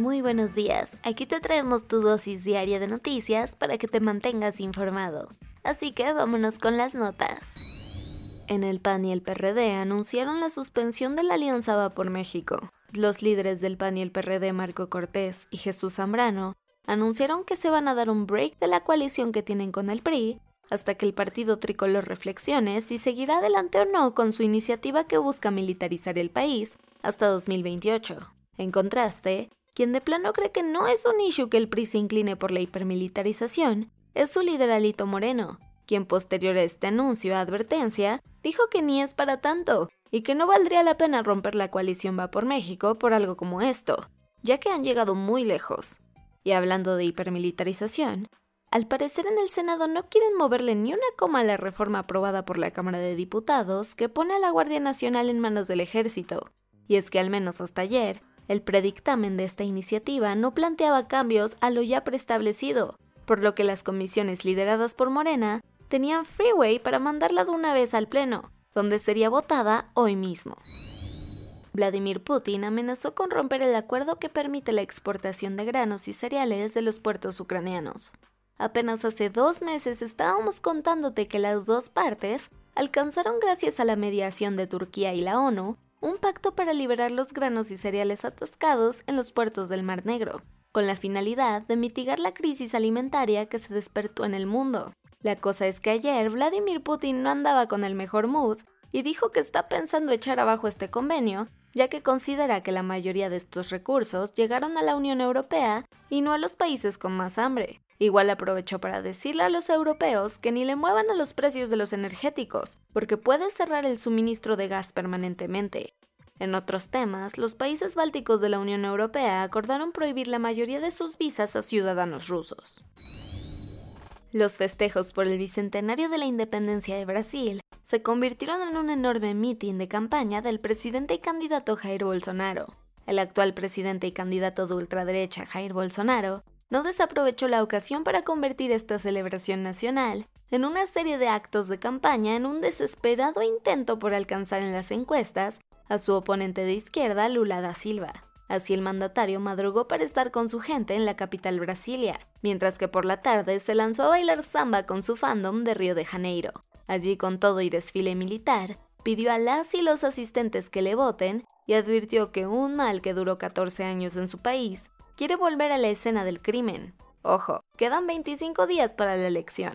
Muy buenos días, aquí te traemos tu dosis diaria de noticias para que te mantengas informado. Así que vámonos con las notas. En el PAN y el PRD anunciaron la suspensión de la Alianza Va por México. Los líderes del PAN y el PRD, Marco Cortés y Jesús Zambrano, anunciaron que se van a dar un break de la coalición que tienen con el PRI hasta que el partido tricolor reflexione si seguirá adelante o no con su iniciativa que busca militarizar el país hasta 2028. En contraste, quien de plano cree que no es un issue que el PRI se incline por la hipermilitarización es su líder Alito Moreno, quien posterior a este anuncio advertencia dijo que ni es para tanto y que no valdría la pena romper la coalición Va por México por algo como esto, ya que han llegado muy lejos. Y hablando de hipermilitarización, al parecer en el Senado no quieren moverle ni una coma a la reforma aprobada por la Cámara de Diputados que pone a la Guardia Nacional en manos del ejército. Y es que al menos hasta ayer, el predictamen de esta iniciativa no planteaba cambios a lo ya preestablecido, por lo que las comisiones lideradas por Morena tenían freeway para mandarla de una vez al Pleno, donde sería votada hoy mismo. Vladimir Putin amenazó con romper el acuerdo que permite la exportación de granos y cereales de los puertos ucranianos. Apenas hace dos meses estábamos contándote que las dos partes alcanzaron gracias a la mediación de Turquía y la ONU un pacto para liberar los granos y cereales atascados en los puertos del Mar Negro, con la finalidad de mitigar la crisis alimentaria que se despertó en el mundo. La cosa es que ayer Vladimir Putin no andaba con el mejor mood y dijo que está pensando echar abajo este convenio, ya que considera que la mayoría de estos recursos llegaron a la Unión Europea y no a los países con más hambre. Igual aprovechó para decirle a los europeos que ni le muevan a los precios de los energéticos, porque puede cerrar el suministro de gas permanentemente. En otros temas, los países bálticos de la Unión Europea acordaron prohibir la mayoría de sus visas a ciudadanos rusos. Los festejos por el bicentenario de la independencia de Brasil se convirtieron en un enorme mitin de campaña del presidente y candidato Jair Bolsonaro. El actual presidente y candidato de ultraderecha Jair Bolsonaro no desaprovechó la ocasión para convertir esta celebración nacional en una serie de actos de campaña en un desesperado intento por alcanzar en las encuestas a su oponente de izquierda, Lula da Silva. Así el mandatario madrugó para estar con su gente en la capital Brasilia, mientras que por la tarde se lanzó a bailar samba con su fandom de Río de Janeiro. Allí con todo y desfile militar, pidió a las y los asistentes que le voten y advirtió que un mal que duró 14 años en su país quiere volver a la escena del crimen. Ojo, quedan 25 días para la elección.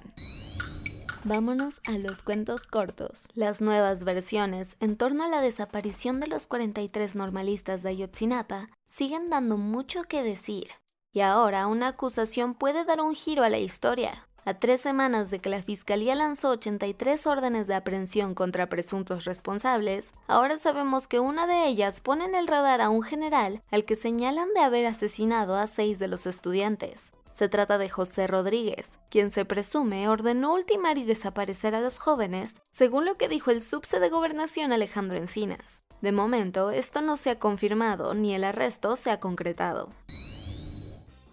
Vámonos a los cuentos cortos. Las nuevas versiones en torno a la desaparición de los 43 normalistas de Ayotzinapa siguen dando mucho que decir. Y ahora una acusación puede dar un giro a la historia. A tres semanas de que la Fiscalía lanzó 83 órdenes de aprehensión contra presuntos responsables, ahora sabemos que una de ellas pone en el radar a un general al que señalan de haber asesinado a seis de los estudiantes. Se trata de José Rodríguez, quien se presume ordenó ultimar y desaparecer a los jóvenes, según lo que dijo el subse de gobernación Alejandro Encinas. De momento, esto no se ha confirmado ni el arresto se ha concretado.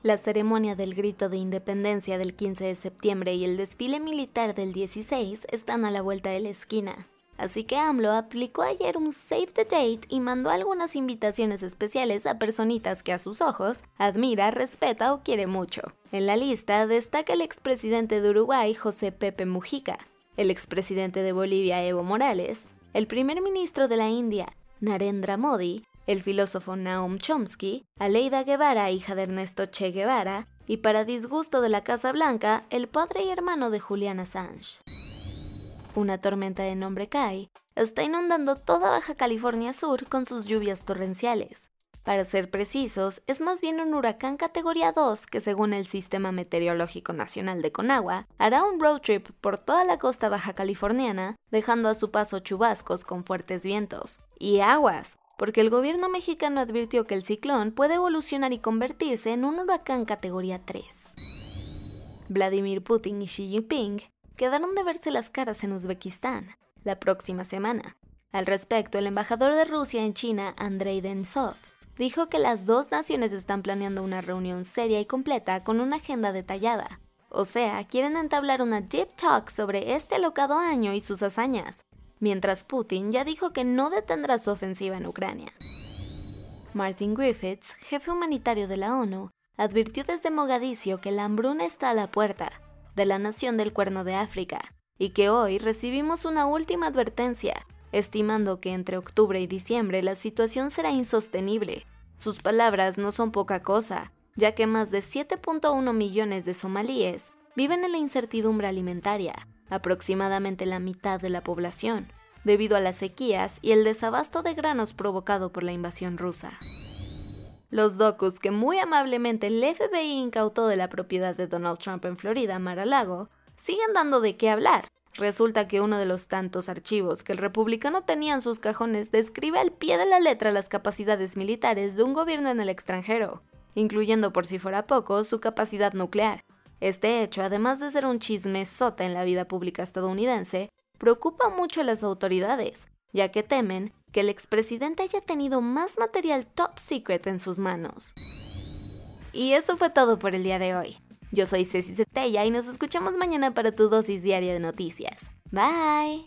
La ceremonia del grito de independencia del 15 de septiembre y el desfile militar del 16 están a la vuelta de la esquina. Así que AMLO aplicó ayer un Save the Date y mandó algunas invitaciones especiales a personitas que a sus ojos admira, respeta o quiere mucho. En la lista destaca el expresidente de Uruguay, José Pepe Mujica, el expresidente de Bolivia, Evo Morales, el primer ministro de la India, Narendra Modi, el filósofo Naum Chomsky, Aleida Guevara, hija de Ernesto Che Guevara, y para disgusto de la Casa Blanca, el padre y hermano de Julian Assange. Una tormenta de nombre Kai está inundando toda Baja California Sur con sus lluvias torrenciales. Para ser precisos, es más bien un huracán categoría 2 que según el Sistema Meteorológico Nacional de Conagua, hará un road trip por toda la costa baja californiana, dejando a su paso chubascos con fuertes vientos. Y aguas, porque el gobierno mexicano advirtió que el ciclón puede evolucionar y convertirse en un huracán categoría 3. Vladimir Putin y Xi Jinping quedaron de verse las caras en Uzbekistán la próxima semana. Al respecto, el embajador de Rusia en China, Andrei Densov, dijo que las dos naciones están planeando una reunión seria y completa con una agenda detallada. O sea, quieren entablar una deep talk sobre este alocado año y sus hazañas, mientras Putin ya dijo que no detendrá su ofensiva en Ucrania. Martin Griffiths, jefe humanitario de la ONU, advirtió desde Mogadiscio que la hambruna está a la puerta de la nación del Cuerno de África y que hoy recibimos una última advertencia estimando que entre octubre y diciembre la situación será insostenible. Sus palabras no son poca cosa, ya que más de 7.1 millones de somalíes viven en la incertidumbre alimentaria, aproximadamente la mitad de la población, debido a las sequías y el desabasto de granos provocado por la invasión rusa. Los docus que muy amablemente el FBI incautó de la propiedad de Donald Trump en Florida, Mar-a-Lago, siguen dando de qué hablar, Resulta que uno de los tantos archivos que el republicano tenía en sus cajones describe al pie de la letra las capacidades militares de un gobierno en el extranjero, incluyendo por si fuera poco su capacidad nuclear. Este hecho, además de ser un chisme sota en la vida pública estadounidense, preocupa mucho a las autoridades, ya que temen que el expresidente haya tenido más material top secret en sus manos. Y eso fue todo por el día de hoy. Yo soy Ceci Zetella y nos escuchamos mañana para tu dosis diaria de noticias. Bye.